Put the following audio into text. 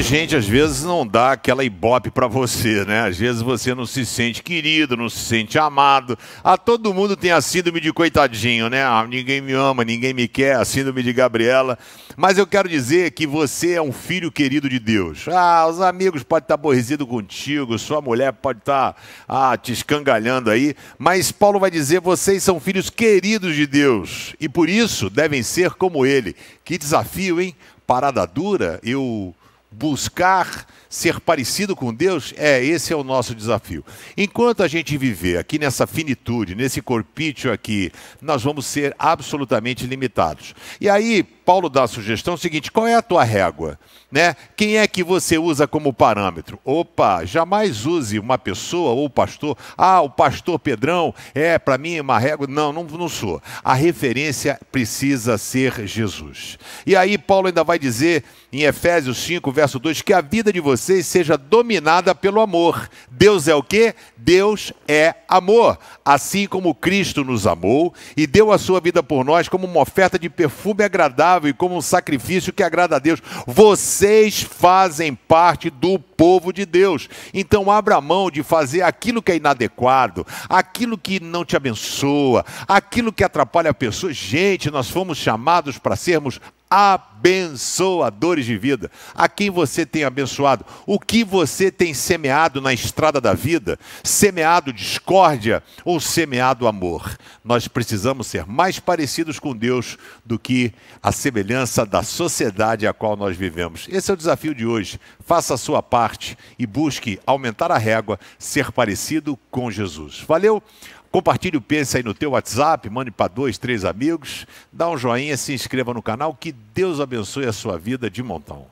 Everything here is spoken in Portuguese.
gente às vezes não dá aquela ibope para você, né? Às vezes você não se sente querido, não se sente amado. A todo mundo tem a síndrome de coitadinho, né? Ah, ninguém me ama, ninguém me quer, a síndrome de Gabriela. Mas eu quero dizer que você é um filho querido de Deus. Ah, os amigos podem estar aborrecidos contigo, sua mulher pode estar ah, te escangalhando aí, mas Paulo vai dizer: vocês são filhos queridos de Deus e por isso devem ser como ele. Que desafio, hein? Parada dura, eu buscar ser parecido com Deus, é, esse é o nosso desafio. Enquanto a gente viver aqui nessa finitude, nesse corpício aqui, nós vamos ser absolutamente limitados. E aí, Paulo dá a sugestão seguinte: qual é a tua régua? Né? Quem é que você usa como parâmetro? Opa, jamais use uma pessoa ou pastor. Ah, o pastor Pedrão é para mim uma régua. Não, não, não sou. A referência precisa ser Jesus. E aí, Paulo ainda vai dizer em Efésios 5, verso 2, que a vida de vocês seja dominada pelo amor. Deus é o quê? Deus é amor. Assim como Cristo nos amou e deu a sua vida por nós como uma oferta de perfume agradável e como um sacrifício que agrada a Deus. Vocês fazem parte do povo de Deus. Então abra mão de fazer aquilo que é inadequado, aquilo que não te abençoa, aquilo que atrapalha a pessoa. Gente, nós fomos chamados para sermos abençoadores de vida. A quem você tem abençoado? O que você tem semeado na estrada da vida? Semeado discórdia ou semeado amor? Nós precisamos ser mais parecidos com Deus do que a semelhança da sociedade a qual nós vivemos. Esse é o desafio de hoje. Faça a sua parte e busque aumentar a régua, ser parecido com Jesus. Valeu? Compartilhe o Pense aí no teu WhatsApp, mande para dois, três amigos, dá um joinha, se inscreva no canal, que Deus abençoe a sua vida de montão.